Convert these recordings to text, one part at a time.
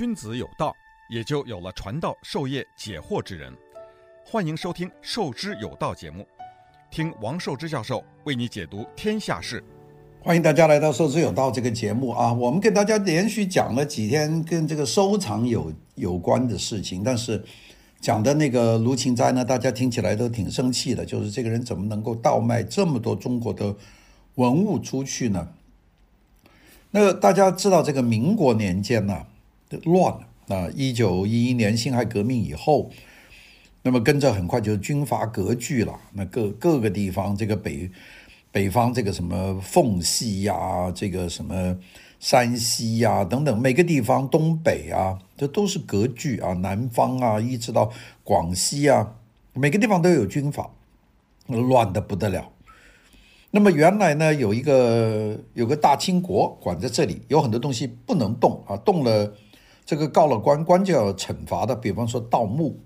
君子有道，也就有了传道授业解惑之人。欢迎收听《授之有道》节目，听王寿之教授为你解读天下事。欢迎大家来到《授之有道》这个节目啊！我们给大家连续讲了几天跟这个收藏有有关的事情，但是讲的那个卢芹斋呢，大家听起来都挺生气的，就是这个人怎么能够倒卖这么多中国的文物出去呢？那大家知道这个民国年间呢、乱了啊！一九一一年辛亥革命以后，那么跟着很快就是军阀割据了。那各各个地方，这个北北方这个什么奉系呀，这个什么山西呀等等，每个地方东北啊，这都是割据啊。南方啊，一直到广西啊，每个地方都有军阀，乱得不得了。那么原来呢，有一个有个大清国管在这里，有很多东西不能动啊，动了。这个告了官，官就要惩罚的。比方说盗墓，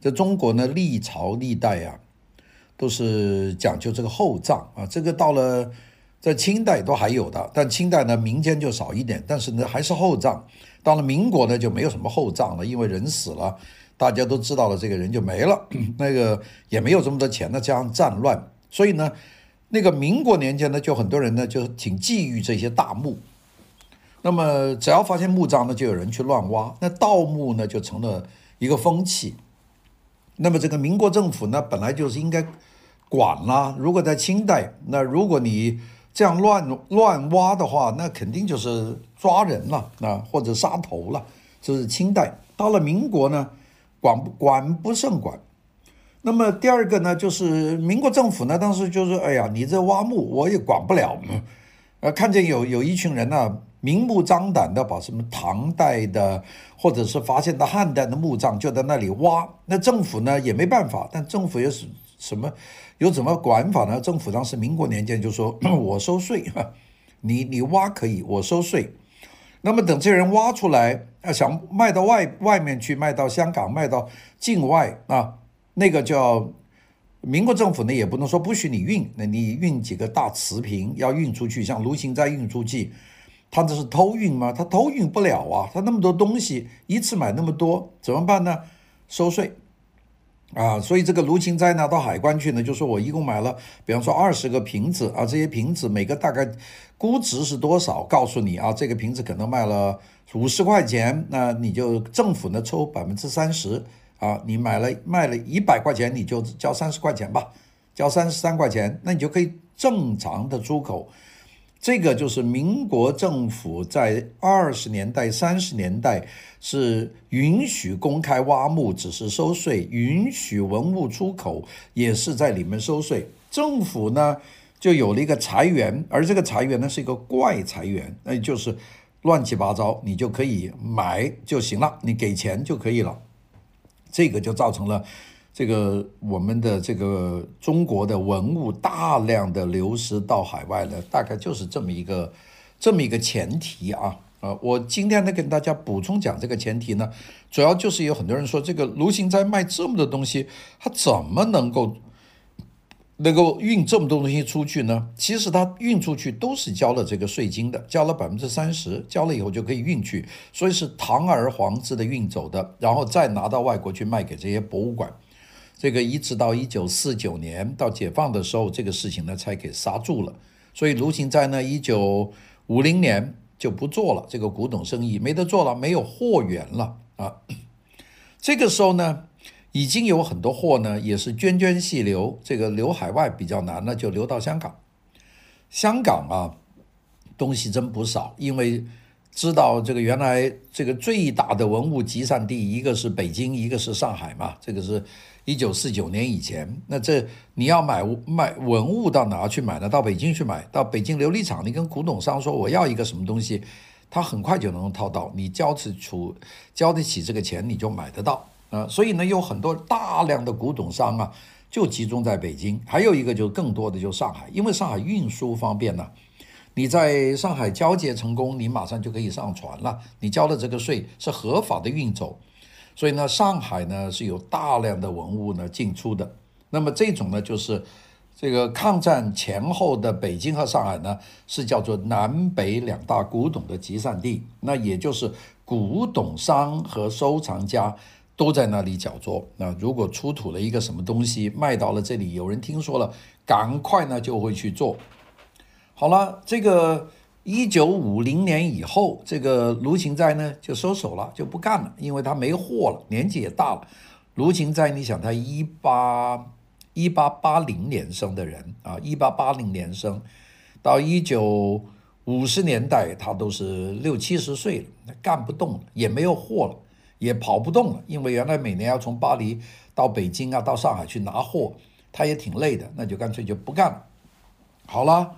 在中国呢，历朝历代啊，都是讲究这个厚葬啊。这个到了在清代都还有的，但清代呢，民间就少一点，但是呢还是厚葬。到了民国呢，就没有什么厚葬了，因为人死了，大家都知道了，这个人就没了，那个也没有这么多钱呢，加上战乱，所以呢，那个民国年间呢，就很多人呢就挺觊觎这些大墓。那么，只要发现墓葬呢，就有人去乱挖。那盗墓呢，就成了一个风气。那么，这个民国政府呢，本来就是应该管啦。如果在清代，那如果你这样乱乱挖的话，那肯定就是抓人了，那或者杀头了。这是清代。到了民国呢，管不管不胜管。那么第二个呢，就是民国政府呢，当时就是，哎呀，你这挖墓我也管不了。呃，看见有有一群人呢、明目张胆的把什么唐代的，或者是发现的汉代的墓葬就在那里挖，那政府呢也没办法，但政府有什什么有怎么管法呢？政府当时民国年间就说，我收税，你你挖可以，我收税。那么等这人挖出来，啊，想卖到外外面去，卖到香港，卖到境外啊，那个叫民国政府呢也不能说不许你运，那你运几个大瓷瓶要运出去，像卢芹斋运出去。他这是偷运吗？他偷运不了啊！他那么多东西，一次买那么多，怎么办呢？收税啊！所以这个卢芹斋呢，到海关去呢，就说我一共买了，比方说二十个瓶子啊，这些瓶子每个大概估值是多少？告诉你啊，这个瓶子可能卖了五十块钱，那你就政府呢抽百分之三十啊，你买了卖了一百块钱，你就交三十块钱吧，交三十三块钱，那你就可以正常的出口。这个就是民国政府在二十年代、三十年代是允许公开挖墓，只是收税；允许文物出口，也是在里面收税。政府呢就有了一个财源，而这个财源呢是一个怪财源，那就是乱七八糟，你就可以买就行了，你给钱就可以了。这个就造成了。这个我们的这个中国的文物大量的流失到海外了，大概就是这么一个这么一个前提啊啊！我今天呢跟大家补充讲这个前提呢，主要就是有很多人说这个卢芹斋卖这么多东西，他怎么能够能够运这么多东西出去呢？其实他运出去都是交了这个税金的，交了百分之三十，交了以后就可以运去，所以是堂而皇之的运走的，然后再拿到外国去卖给这些博物馆。这个一直到一九四九年到解放的时候，这个事情呢才给刹住了。所以卢芹斋呢，一九五零年就不做了这个古董生意，没得做了，没有货源了啊。这个时候呢，已经有很多货呢，也是涓涓细流，这个流海外比较难，那就流到香港。香港啊，东西真不少，因为。知道这个原来这个最大的文物集散地，一个是北京，一个是上海嘛。这个是一九四九年以前。那这你要买卖文物到哪去买呢？到北京去买，到北京琉璃厂，你跟古董商说我要一个什么东西，他很快就能套到，你交得出交得起这个钱，你就买得到啊。所以呢，有很多大量的古董商啊，就集中在北京。还有一个就更多的就上海，因为上海运输方便呢。你在上海交接成功，你马上就可以上船了。你交的这个税是合法的运走，所以呢，上海呢是有大量的文物呢进出的。那么这种呢，就是这个抗战前后的北京和上海呢，是叫做南北两大古董的集散地。那也就是古董商和收藏家都在那里角逐。那如果出土了一个什么东西卖到了这里，有人听说了，赶快呢就会去做。好了，这个一九五零年以后，这个卢芹斋呢就收手了，就不干了，因为他没货了，年纪也大了。卢芹斋，你想他一八一八八零年生的人啊，一八八零年生，到一九五十年代，他都是六七十岁了，干不动了，也没有货了，也跑不动了，因为原来每年要从巴黎到北京啊，到上海去拿货，他也挺累的，那就干脆就不干了。好了，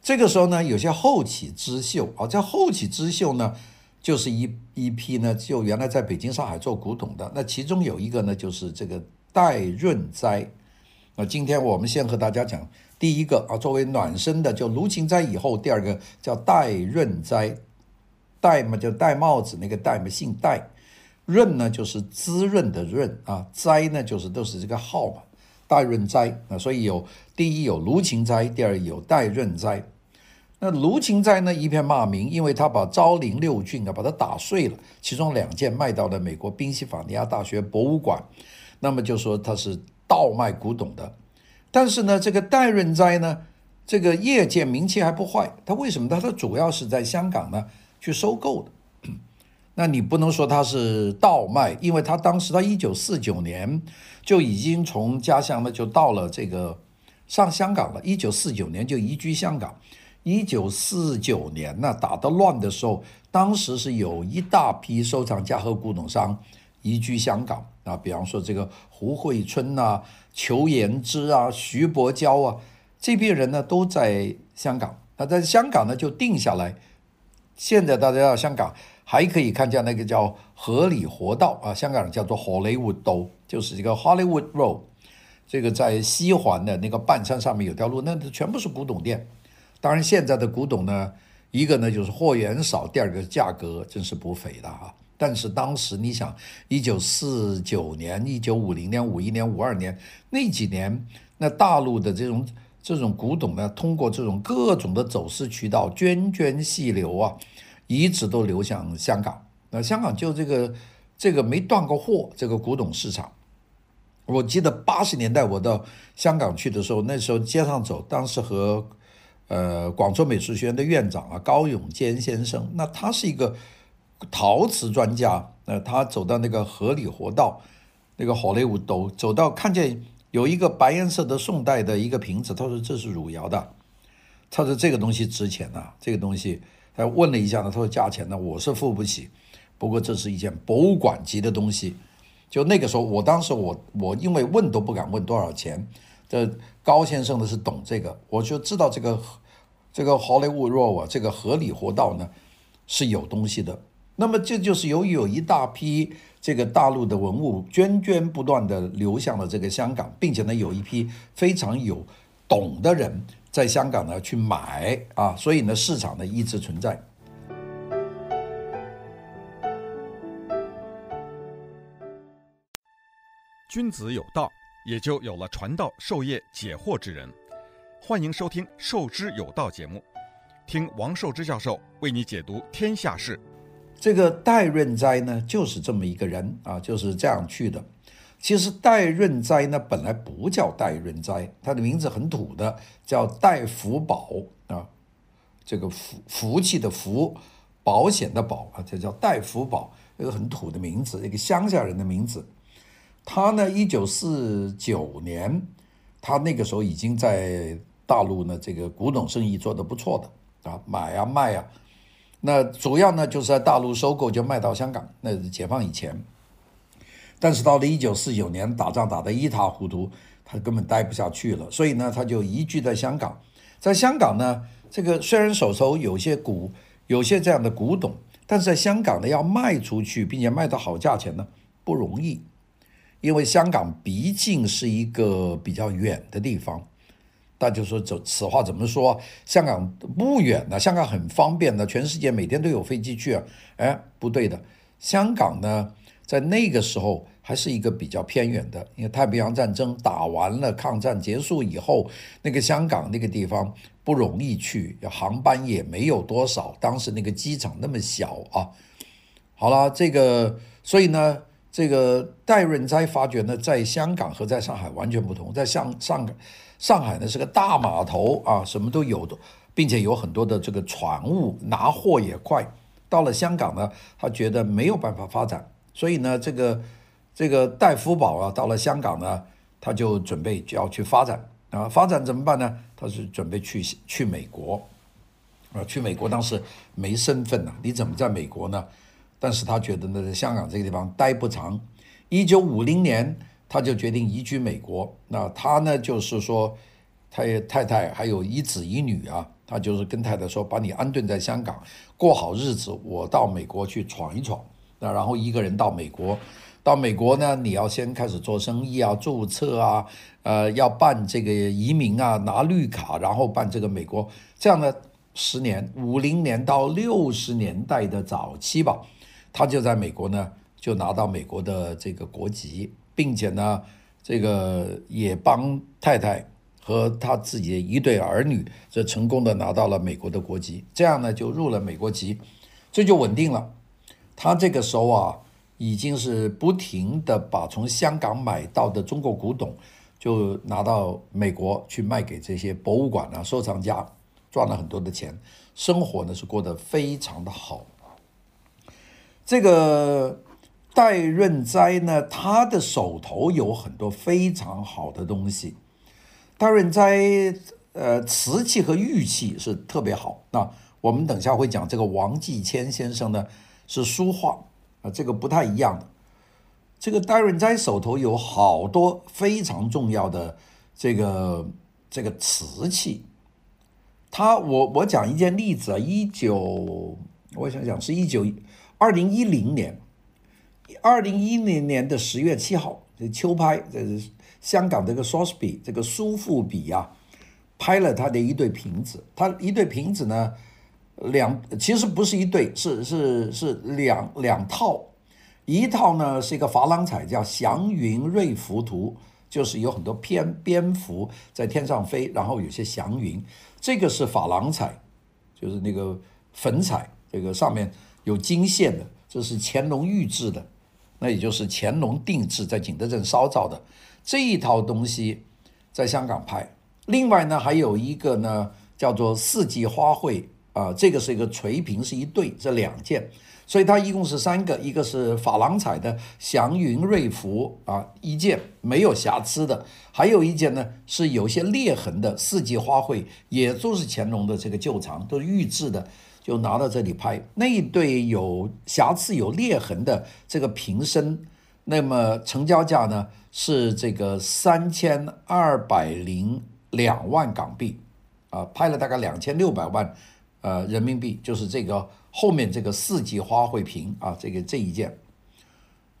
这个时候呢，有些后起之秀啊，这后起之秀呢，就是一一批呢，就原来在北京、上海做古董的，那其中有一个呢，就是这个戴润哉。那今天我们先和大家讲第一个啊，作为暖身的，就卢芹斋以后，第二个叫戴润哉，戴嘛就戴帽子那个戴嘛，姓戴，润呢就是滋润的润啊，斋呢就是都是这个号嘛，戴润斋啊，所以有第一有卢芹斋，第二有戴润斋。那卢芹斋呢一片骂名，因为他把昭陵六骏啊把它打碎了，其中两件卖到了美国宾夕法尼亚大学博物馆，那么就说他是。倒卖古董的，但是呢，这个戴润斋呢，这个业界名气还不坏。他为什么？他他主要是在香港呢去收购的。那你不能说他是倒卖，因为他当时他一九四九年就已经从家乡呢就到了这个上香港了。一九四九年就移居香港。一九四九年呢打得乱的时候，当时是有一大批收藏家和古董商。移居香港啊，比方说这个胡惠春呐、裘延之啊、徐伯娇啊，这批人呢都在香港。那在香港呢就定下来。现在大家到香港还可以看见那个叫荷里活道啊，香港人叫做 Hollywood 道，就是这个 Hollywood Road。这个在西环的那个半山上面有条路，那全部是古董店。当然现在的古董呢，一个呢就是货源少，第二个价格真是不菲的啊。但是当时你想，一九四九年、一九五零年、五一年、五二年那几年，那大陆的这种这种古董呢，通过这种各种的走私渠道，涓涓细流啊，一直都流向香港。那香港就这个这个没断过货，这个古董市场。我记得八十年代我到香港去的时候，那时候街上走，当时和呃广州美术学院的院长啊高永坚先生，那他是一个。陶瓷专家，呃，他走到那个河里活道，那个好莱坞道，走到看见有一个白颜色的宋代的一个瓶子，他说这是汝窑的，他说这个东西值钱呐、这个东西，他问了一下呢，他说价钱呢我是付不起，不过这是一件博物馆级的东西，就那个时候，我当时我我因为问都不敢问多少钱，这高先生呢是懂这个，我就知道这个这个 Hollywood Road 啊，这个荷里活道呢是有东西的。那么这就是由于有一大批这个大陆的文物源源不断地流向了这个香港，并且呢有一批非常有懂的人在香港呢去买啊，所以呢市场呢一直存在。君子有道，也就有了传道授业解惑之人。欢迎收听《授之有道》节目，听王寿之教授为你解读天下事。这个戴润斋呢，就是这么一个人啊，就是这样去的。其实戴润斋呢，本来不叫戴润斋，他的名字很土的，叫戴福宝啊，这个福福气的福，保险的保啊，这叫戴福宝，一个很土的名字，一个乡下人的名字。他呢，一九四九年，他那个时候已经在大陆呢，这个古董生意做得不错的啊，买啊卖啊。那主要呢，就是在大陆收购，就卖到香港。那是解放以前，但是到了一九四九年，打仗打得一塌糊涂，他根本待不下去了，所以呢，他就移居在香港。在香港呢，这个虽然手头有些古，有些这样的古董，但是在香港呢，要卖出去，并且卖到好价钱呢，不容易，因为香港毕竟是一个比较远的地方。大家就说：“这此话怎么说？香港不远呢，香港很方便的，全世界每天都有飞机去啊。”哎，不对的，香港呢，在那个时候还是一个比较偏远的，因为太平洋战争打完了，抗战结束以后，那个香港那个地方不容易去，航班也没有多少，当时那个机场那么小啊。好了，这个所以呢，这个戴润斋发觉呢，在香港和在上海完全不同。在上上上海呢是个大码头啊，什么都有的，并且有很多的这个船务，拿货也快。到了香港呢，他觉得没有办法发展，所以呢，这个这个戴福宝啊，到了香港呢，他就准备就要去发展啊，发展怎么办呢？他是准备去去美国。啊，去美国当时没身份呐，你怎么在美国呢？但是他觉得呢，在香港这个地方待不长。一九五零年，他就决定移居美国。那他呢，就是说，他也太太还有一子一女啊，他就是跟太太说，把你安顿在香港，过好日子，我到美国去闯一闯。那然后一个人到美国，到美国呢，你要先开始做生意啊，注册啊，呃，要办这个移民啊，拿绿卡，然后办这个美国，这样呢。十年，五零年到六十年代的早期吧，他就在美国呢，就拿到美国的这个国籍，并且呢，这个也帮太太和他自己的一对儿女，这成功的拿到了美国的国籍，这样呢就入了美国籍，这就稳定了。他这个时候啊，已经是不停的把从香港买到的中国古董，就拿到美国去卖给这些博物馆啊、收藏家。赚了很多的钱，生活呢是过得非常的好。这个戴润斋呢，他的手头有很多非常好的东西。戴润斋呃，瓷器和玉器是特别好。那我们等下会讲这个王继谦先生呢，是书画啊，这个不太一样的。这个戴润斋手头有好多非常重要的这个这个瓷器。他我我讲一件例子啊，一九我想想是一九二零一零年，二零一零年的十月七号，这秋拍，这是香港这个 Sotheby 这个苏富比啊，拍了他的一对瓶子，他一对瓶子呢，两其实不是一对，是是是两两套，一套呢是一个珐琅彩叫祥云瑞福图，就是有很多蝙蝙蝠在天上飞，然后有些祥云。这个是珐琅彩，就是那个粉彩，这个上面有金线的，这是乾隆御制的，那也就是乾隆定制在景德镇烧造的这一套东西，在香港拍。另外呢，还有一个呢，叫做四季花卉啊，这个是一个垂瓶，是一对，这两件。所以它一共是三个，一个是珐琅彩的祥云瑞福啊，一件没有瑕疵的，还有一件呢是有些裂痕的四季花卉，也就是乾隆的这个旧藏，都是御制的，就拿到这里拍。那一对有瑕疵、有裂痕的这个瓶身，那么成交价呢是这个三千二百零两万港币，啊，拍了大概两千六百万，呃，人民币，就是这个。后面这个四季花卉瓶啊，这个这一件，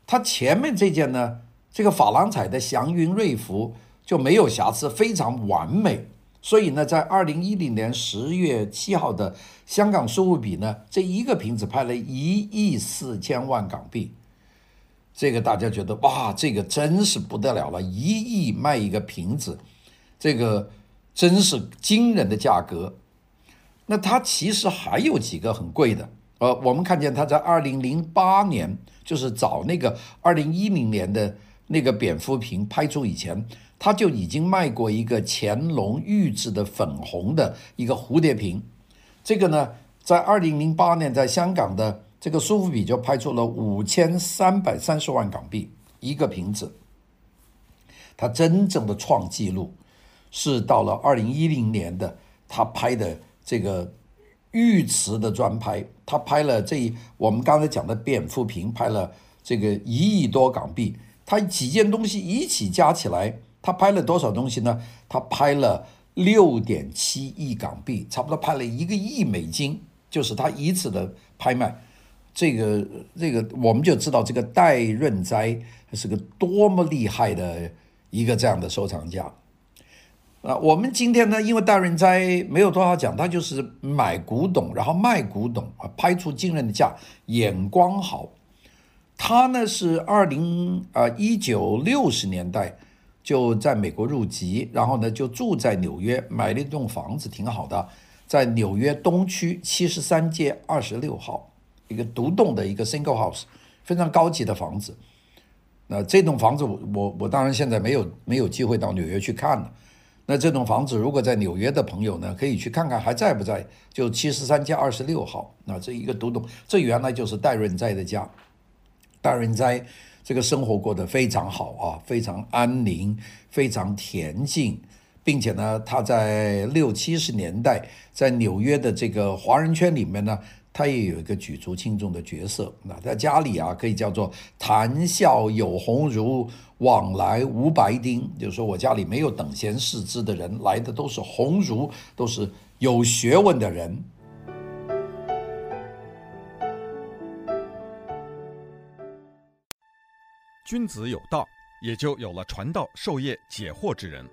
它前面这件呢，这个珐琅彩的祥云瑞福就没有瑕疵，非常完美。所以呢，在二零一零年十月七号的香港苏富比呢，这一个瓶子拍了一亿四千万港币，这个大家觉得哇，这个真是不得了了，一亿卖一个瓶子，这个真是惊人的价格。那它其实还有几个很贵的，呃，我们看见它在二零零八年，就是早那个二零一零年的那个蝙蝠瓶拍出以前，它就已经卖过一个乾隆御制的粉红的一个蝴蝶瓶，这个呢，在二零零八年在香港的这个苏富比就拍出了五千三百三十万港币一个瓶子，它真正的创纪录是到了二零一零年的，他拍的。这个玉瓷的专拍，他拍了这我们刚才讲的蝙蝠瓶，拍了这个一亿多港币。他几件东西一起加起来，他拍了多少东西呢？他拍了六点七亿港币，差不多拍了一个亿美金，就是他一次的拍卖。这个这个我们就知道这个戴润斋是个多么厉害的一个这样的收藏家。啊，我们今天呢，因为戴润斋没有多少讲，他就是买古董，然后卖古董啊，拍出惊人的价，眼光好。他呢是二零啊一九六十年代就在美国入籍，然后呢就住在纽约，买了一栋房子，挺好的，在纽约东区七十三街二十六号，一个独栋的一个 single house，非常高级的房子。那这栋房子我我我当然现在没有没有机会到纽约去看了。那这栋房子如果在纽约的朋友呢，可以去看看还在不在？就七十三街二十六号。那这一个独栋，这原来就是戴润斋的家。戴润斋这个生活过得非常好啊，非常安宁，非常恬静，并且呢，他在六七十年代在纽约的这个华人圈里面呢。他也有一个举足轻重的角色。那在家里啊，可以叫做谈笑有鸿儒，往来无白丁。就是说我家里没有等闲视之的人，来的都是鸿儒，都是有学问的人。君子有道，也就有了传道授业解惑之人。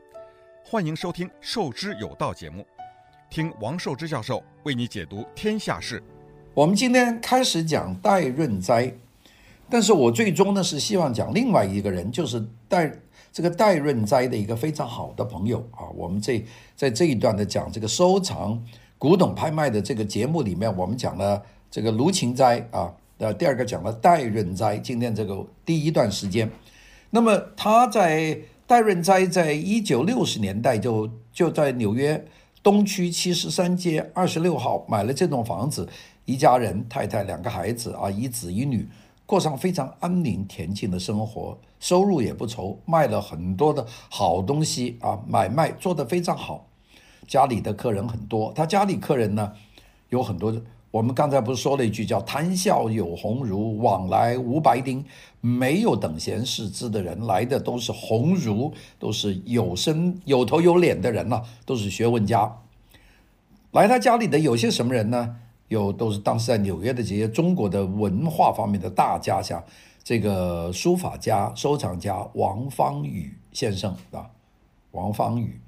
欢迎收听《授之有道》节目，听王寿之教授为你解读天下事。我们今天开始讲戴润斋，但是我最终呢是希望讲另外一个人，就是戴这个戴润斋的一个非常好的朋友啊。我们这在这一段的讲这个收藏古董拍卖的这个节目里面，我们讲了这个卢芹斋啊，呃，第二个讲了戴润斋。今天这个第一段时间，那么他在戴润斋在一九六十年代就就在纽约东区七十三街二十六号买了这栋房子。一家人，太太两个孩子啊，一子一女，过上非常安宁恬静的生活，收入也不愁，卖了很多的好东西啊，买卖做得非常好，家里的客人很多。他家里客人呢，有很多，我们刚才不是说了一句叫“谈笑有鸿儒，往来无白丁”，没有等闲视之的人，来的都是鸿儒，都是有身有头有脸的人呐、都是学问家。来他家里的有些什么人呢？有都是当时在纽约的这些中国的文化方面的大家，像这个书法家、收藏家王方宇先生啊，王方宇，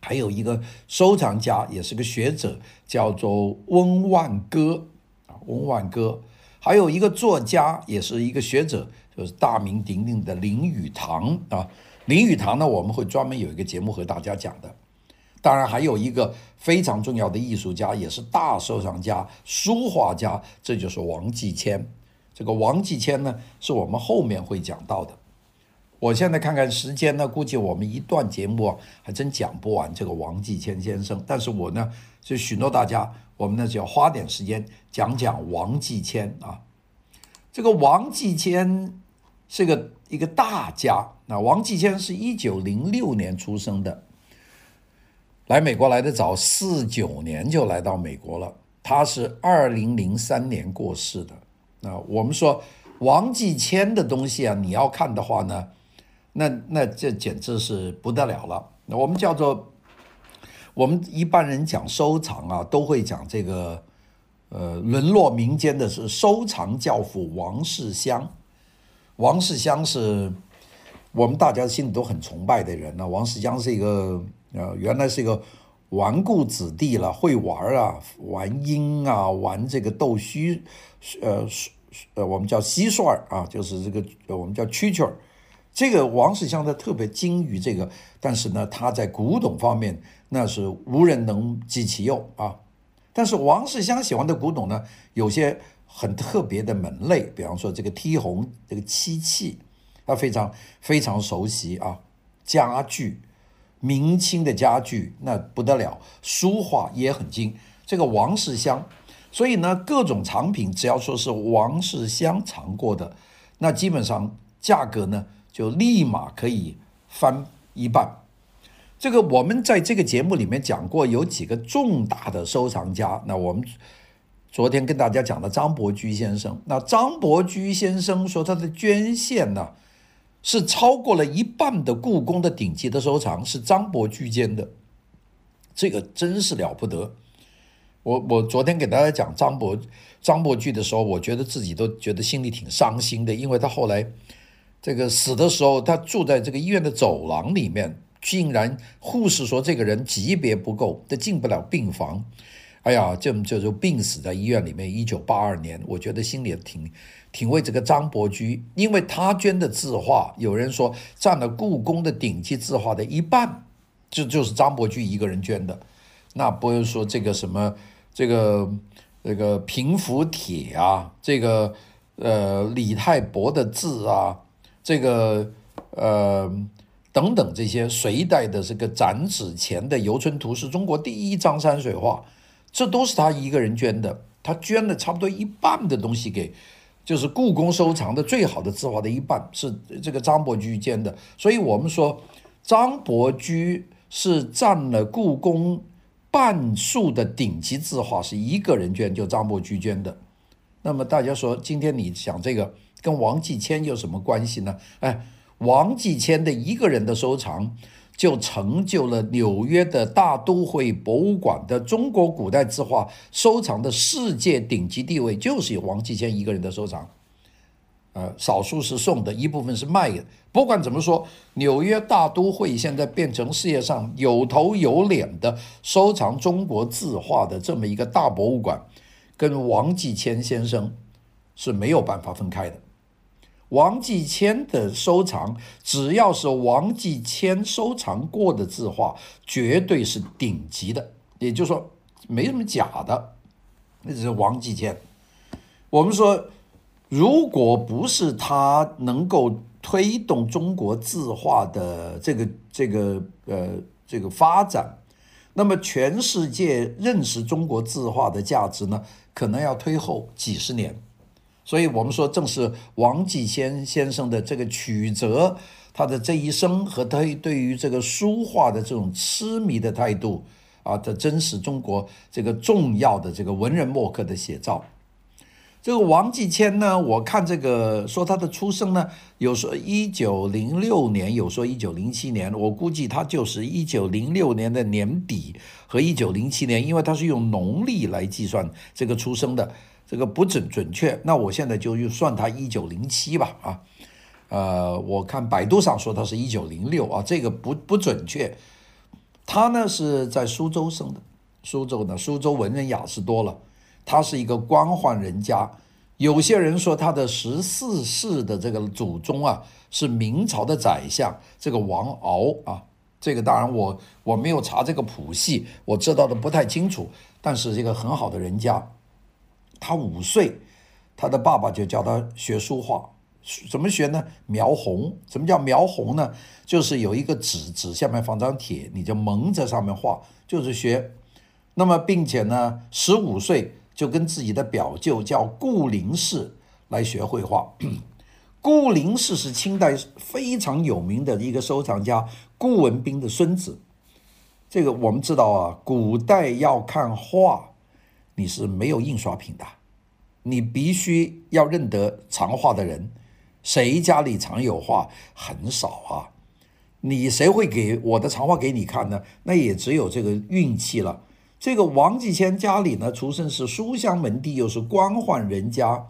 还有一个收藏家，也是个学者，叫做温万歌啊，温万歌，还有一个作家，也是一个学者，就是大名鼎鼎的林语堂。啊，林语堂呢，我们会专门有一个节目和大家讲的。当然，还有一个非常重要的艺术家，也是大收藏家、书画家，这就是王继谦。这个王继谦呢，是我们后面会讲到的。我现在看看时间呢，估计我们一段节目啊，还真讲不完这个王继谦先生。但是我呢，就许诺大家，我们呢就要花点时间讲讲王继谦啊。这个王继谦是个一个大家。那王继谦是一九零六年出生的。来美国来的早，四九年就来到美国了。他是二零零三年过世的。那我们说王继谦的东西啊，你要看的话呢，那那这简直是不得了了。那我们叫做我们一般人讲收藏啊，都会讲这个呃，沦落民间的是收藏教父王世襄。王世襄是我们大家心里都很崇拜的人。那王世襄是一个。呃，原来是一个纨绔子弟了，会玩啊，玩鹰啊，玩这个斗蟋，呃，呃，我们叫蟋蟀啊，就是这个我们叫蛐蛐儿。这个王世襄他特别精于这个，但是呢，他在古董方面那是无人能及其右啊。但是王世襄喜欢的古董呢，有些很特别的门类，比方说这个剔红这个漆器，他非常非常熟悉啊，家具。明清的家具那不得了，书画也很精。这个王世襄，所以呢，各种藏品只要说是王世襄藏过的，那基本上价格呢就立马可以翻一半。这个我们在这个节目里面讲过，有几个重大的收藏家。那我们昨天跟大家讲的张伯驹先生，那张伯驹先生说他的捐献呢，是超过了一半的故宫的顶级的收藏是张伯驹捐的，这个真是了不得。我我昨天给大家讲张伯张伯驹的时候，我觉得自己都觉得心里挺伤心的，因为他后来这个死的时候，他住在这个医院的走廊里面，竟然护士说这个人级别不够，他进不了病房。哎呀，这这就病死在医院里面。一九八二年，我觉得心里挺。挺为这个张伯驹，因为他捐的字画，有人说占了故宫的顶级字画的一半，就就是张伯驹一个人捐的。那不是说这个什么这个这个平福帖啊，这个呃李太伯的字啊，这个呃等等这些隋代的这个展纸钱的《游春图》是中国第一张山水画，这都是他一个人捐的，他捐了差不多一半的东西给，就是故宫收藏的最好的字画的一半是这个张伯驹捐的，所以我们说张伯驹是占了故宫。半数的顶级字画是一个人捐，就张伯驹捐的。那么大家说，今天你想这个跟王继迁有什么关系呢？哎，王继迁的一个人的收藏，就成就了纽约的大都会博物馆的中国古代字画收藏的世界顶级地位，就是有王继迁一个人的收藏。呃，少数是送的，一部分是卖的。不管怎么说，纽约大都会现在变成世界上有头有脸的收藏中国字画的这么一个大博物馆，跟王继迁先生是没有办法分开的。王继迁的收藏，只要是王继迁收藏过的字画，绝对是顶级的，也就是说没什么假的。那是王继迁。我们说。如果不是他能够推动中国字画的这个这个呃这个发展，那么全世界认识中国字画的价值呢，可能要推后几十年。所以我们说，正是王继迁先生的这个曲折，他的这一生和他对于这个书画的这种痴迷的态度啊，这真是中国这个重要的这个文人墨客的写照。这个王继迁呢，我看这个说他的出生呢，有说一九零六年，有说一九零七年，我估计他就是一九零六年的年底和一九零七年，因为他是用农历来计算这个出生的，这个不准准确。那我现在就又算他一九零七吧，啊，呃，我看百度上说他是一九零六啊，这个不不准确。他呢是在苏州生的，苏州呢，苏州文人雅士多了。他是一个官宦人家，有些人说他的十四世的这个祖宗啊是明朝的宰相，这个王敖啊，这个当然我我没有查这个谱系，我知道的不太清楚，但是这个很好的人家，他五岁，他的爸爸就教他学书画，怎么学呢？描红，什么叫描红呢？就是有一个纸，纸下面放张帖，你就蒙在上面画，就是学。那么并且呢，十五岁。就跟自己的表舅叫顾林士来学绘画。顾林士是清代非常有名的一个收藏家，顾文彬的孙子。这个我们知道啊，古代要看画，你是没有印刷品的，你必须要认得藏画的人。谁家里藏有画？很少啊。你谁会给我的藏画给你看呢？那也只有这个运气了。这个王继迁家里呢，出身是书香门第，又是官宦人家。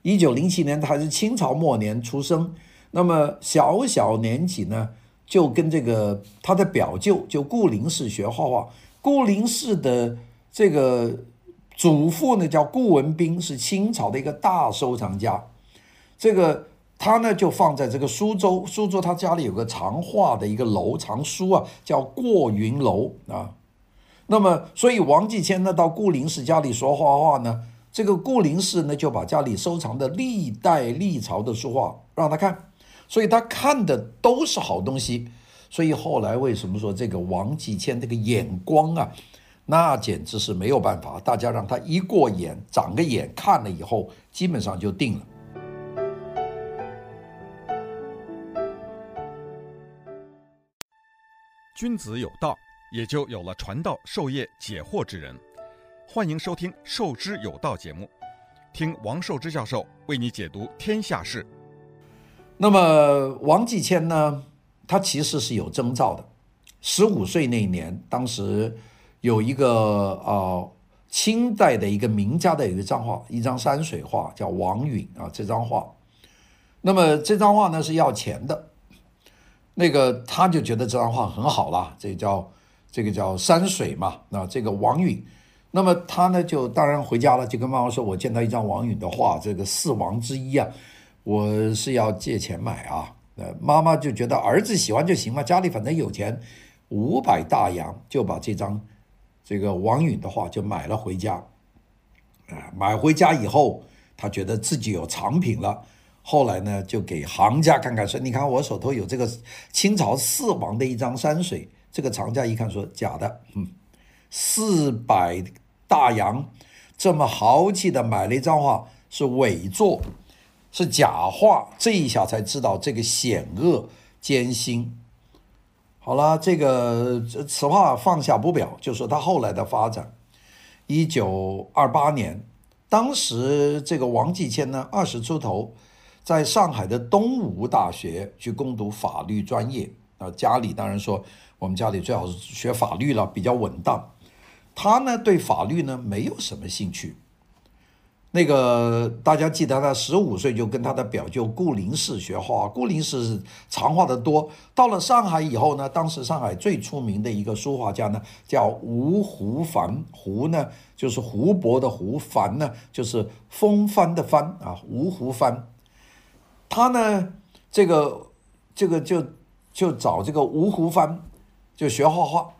一九零七年，他是清朝末年出生。那么小小年纪呢，就跟这个他的表舅就顾灵士学画画。顾灵士的这个祖父呢，叫顾文彬，是清朝的一个大收藏家。这个他呢，就放在这个苏州。苏州他家里有个藏画的一个楼，藏书啊，叫过云楼啊。那么，所以王继迁呢到顾灵士家里说画画呢，这个顾灵士呢就把家里收藏的历代历朝的书画让他看，所以他看的都是好东西。所以后来为什么说这个王继迁这个眼光啊，那简直是没有办法，大家让他一过眼，长个眼看了以后，基本上就定了。君子有道。也就有了传道授业解惑之人。欢迎收听《授之有道》节目，听王寿之教授为你解读天下事。那么王继谦呢，他其实是有征兆的。十五岁那一年，当时有一个啊、清代的一个名家的一个张画，一张山水画叫王允啊，这张画。那么这张画呢是要钱的，那个他就觉得这张画很好了，这叫。这个叫山水嘛，那这个王允，那么他呢就当然回家了，就跟妈妈说：“我见到一张王允的画，这个四王之一啊，我是要借钱买啊。”呃，妈妈就觉得儿子喜欢就行嘛，家里反正有钱，五百大洋就把这张这个王允的画就买了回家。啊，买回家以后，他觉得自己有藏品了。后来呢，就给行家看看，说：“你看我手头有这个清朝四王的一张山水。”这个藏家一看说：“假的，嗯，四百大洋，这么豪气的买了一张画，是伪作，是假画。”这一下才知道这个险恶艰辛。好了，这个此话放下不表，就说他后来的发展。一九二八年，当时这个王继迁呢，二十出头。在上海的东吴大学去攻读法律专业啊，家里当然说我们家里最好是学法律了，比较稳当。他呢对法律呢没有什么兴趣。那个大家记得他十五岁就跟他的表舅顾灵士学画，顾灵士藏画的多。到了上海以后呢，当时上海最出名的一个书画家呢叫吴湖帆，湖呢就是湖泊的湖，帆呢就是风帆的帆啊，吴湖帆。他呢，这个这个就就找这个吴湖帆，就学画画。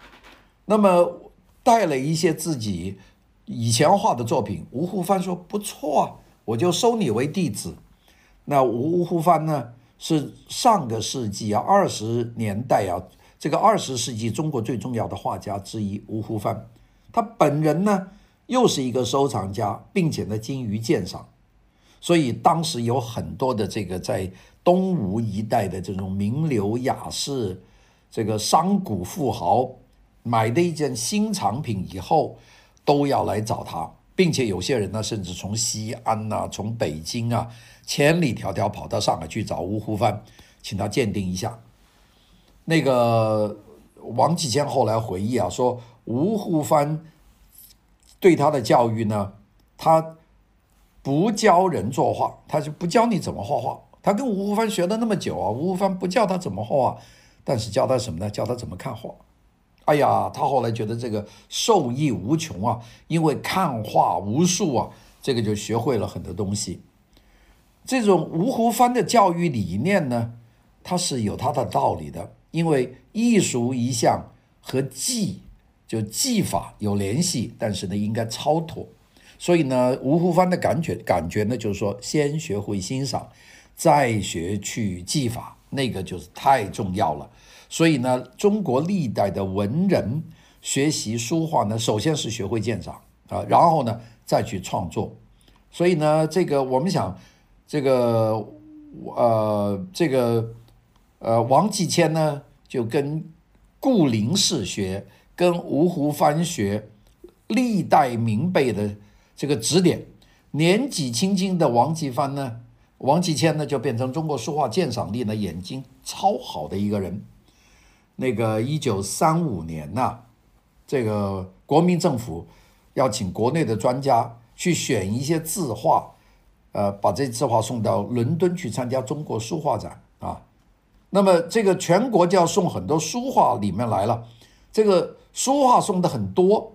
那么带了一些自己以前画的作品，吴湖帆说不错啊，我就收你为弟子。那吴湖帆呢，是上个世纪啊二十年代啊，这个二十世纪中国最重要的画家之一。吴湖帆，他本人呢又是一个收藏家，并且呢精于鉴赏。所以当时有很多的这个在东吴一带的这种名流雅士，这个商贾富豪买的一件新藏品以后，都要来找他，并且有些人呢，甚至从西安呐、从北京啊，千里迢迢跑到上海去找吴湖帆，请他鉴定一下。那个王继迁后来回忆啊，说吴湖帆对他的教育呢，他。不教人作画，他就不教你怎么画画。他跟吴湖帆学了那么久啊，吴湖帆不教他怎么画画，但是教他什么呢？教他怎么看画。哎呀，他后来觉得这个受益无穷啊，因为看画无数啊，这个就学会了很多东西。这种吴湖帆的教育理念呢，它是有它的道理的，因为艺术一向和技就技法有联系，但是呢，应该超脱。所以呢，吴湖帆的感觉感觉呢，就是说，先学会欣赏，再学去技法，那个就是太重要了。所以呢，中国历代的文人学习书画呢，首先是学会鉴赏啊，然后呢再去创作。所以呢，这个我们想，这个呃，这个呃，王继迁呢，就跟顾灵士学，跟吴湖帆学，历代名辈的。这个指点，年纪轻轻的王继帆呢，王继迁呢就变成中国书画鉴赏力呢眼睛超好的一个人。那个一九三五年呐、这个国民政府要请国内的专家去选一些字画，呃，把这字画送到伦敦去参加中国书画展啊。那么这个全国就要送很多书画里面来了，这个书画送的很多。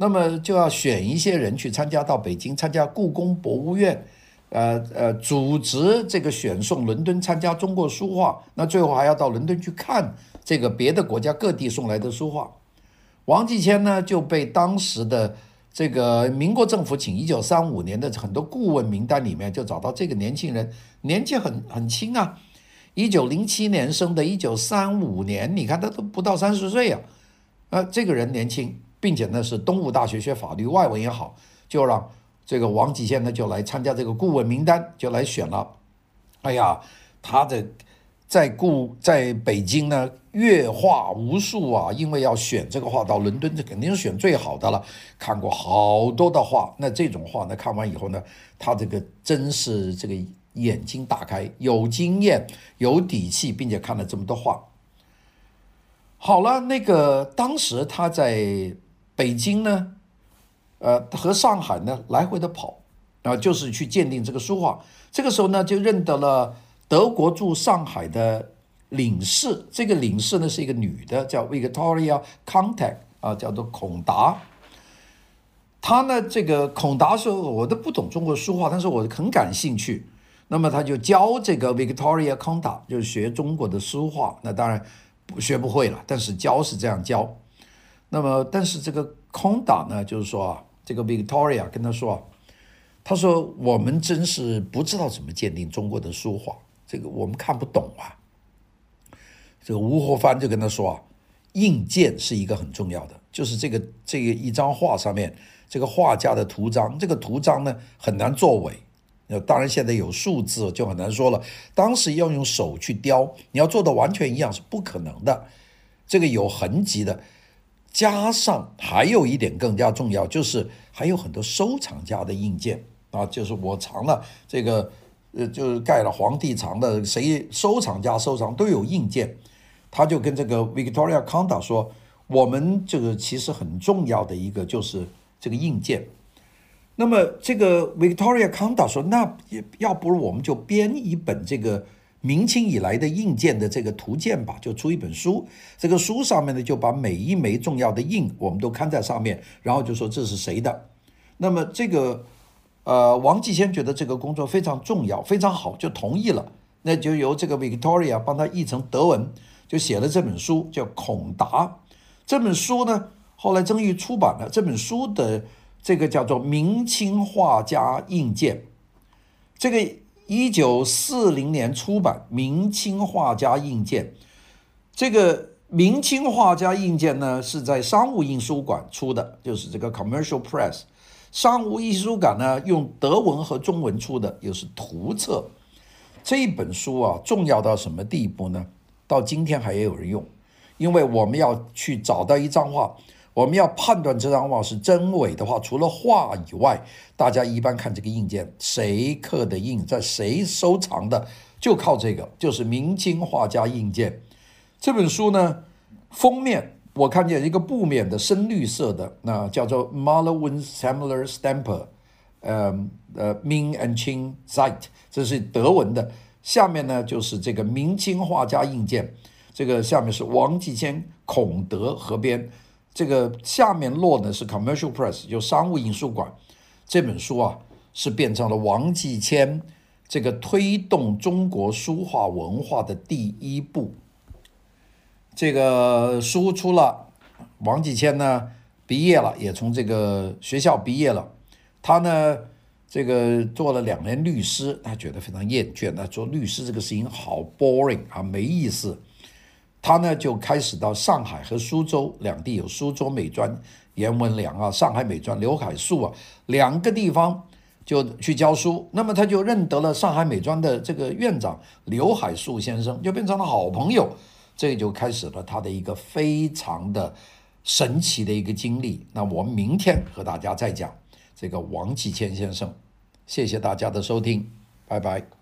那么就要选一些人去参加到北京参加故宫博物院，呃呃，组织这个选送伦敦参加中国书画，那最后还要到伦敦去看这个别的国家各地送来的书画。王继迁呢就被当时的这个民国政府请一九三五年的很多顾问名单里面就找到这个年轻人，年纪很很轻啊，一九零七年生的，一九三五年，你看他都不到三十岁啊，啊，这个人年轻。并且呢，是东吴大学学法律，外文也好，就让这个王继迁呢就来参加这个顾问名单，就来选了。哎呀，他的在故在北京呢，阅画无数啊，因为要选这个画到伦敦，这肯定是选最好的了。看过好多的画，那这种画呢，看完以后呢，他这个真是这个眼睛大开，有经验，有底气，并且看了这么多画。好了，那个当时他在。北京呢，呃，和上海呢来回的跑，啊，就是去鉴定这个书画。这个时候呢，就认得了德国驻上海的领事。这个领事呢是一个女的，叫 Victoria Contact 啊，叫做孔达。她呢，这个孔达说，我都不懂中国书画，但是我很感兴趣。那么他就教这个 Victoria Contact，就是学中国的书画。那当然学不会了，但是教是这样教。那么，但是这个孔达呢，就是说啊，这个 Victoria 跟他说，他说：“我们真是不知道怎么鉴定中国的书画，这个我们看不懂啊。”这个吴和帆就跟他说啊：“印鉴是一个很重要的，就是这个这个一张画上面这个画家的图章，这个图章呢很难作伪。那当然现在有数字就很难说了。当时要用手去雕，你要做的完全一样是不可能的。这个有痕迹的。”加上还有一点更加重要，就是还有很多收藏家的印鉴啊，就是我藏了这个，呃，就是盖了皇帝藏的，谁收藏家收藏都有印鉴。他就跟这个 Victoria Conda 说，我们这个其实很重要的一个就是这个印鉴。那么这个 Victoria Conda 说，那也要不如我们就编一本这个。明清以来的印鉴的这个图鉴吧，就出一本书。这个书上面呢，就把每一枚重要的印，我们都刊在上面，然后就说这是谁的。那么这个，呃，王继先觉得这个工作非常重要，非常好，就同意了。那就由这个 Victoria 帮他译成德文，就写了这本书，叫《孔达》。这本书呢，后来终于出版了。这本书的这个叫做《明清画家印鉴》，这个。一九四零年出版《明清画家印鉴》，这个《明清画家印鉴》呢是在商务印书馆出的，就是这个 Commercial Press。商务印书馆呢用德文和中文出的，又是图册。这本书啊，重要到什么地步呢？到今天还有人用，因为我们要去找到一张画。我们要判断这张画是真伪的话，除了画以外，大家一般看这个印鉴，谁刻的印，在谁收藏的，就靠这个，就是明清画家印鉴。这本书呢，封面我看见一个布面的深绿色的，那叫做 Maler und Sammler Stampe，呃呃，Ming and Qing Zeit，这是德文的。下面呢就是这个明清画家印鉴，这个下面是王继先孔德合编。这个下面落的是 Commercial Press，就商务印书馆。这本书啊，是变成了王继迁这个推动中国书画文化的第一步。这个书出了，王继迁呢毕业了，也从这个学校毕业了。他呢，这个做了两年律师，他觉得非常厌倦，那做律师这个事情好 boring 啊，没意思。他呢就开始到上海和苏州两地，有苏州美专严文良啊，上海美专刘海粟啊，两个地方就去教书。那么他就认得了上海美专的这个院长刘海粟先生，就变成了好朋友。这就开始了他的一个非常的神奇的一个经历。那我们明天和大家再讲这个王启谦先生。谢谢大家的收听，拜拜。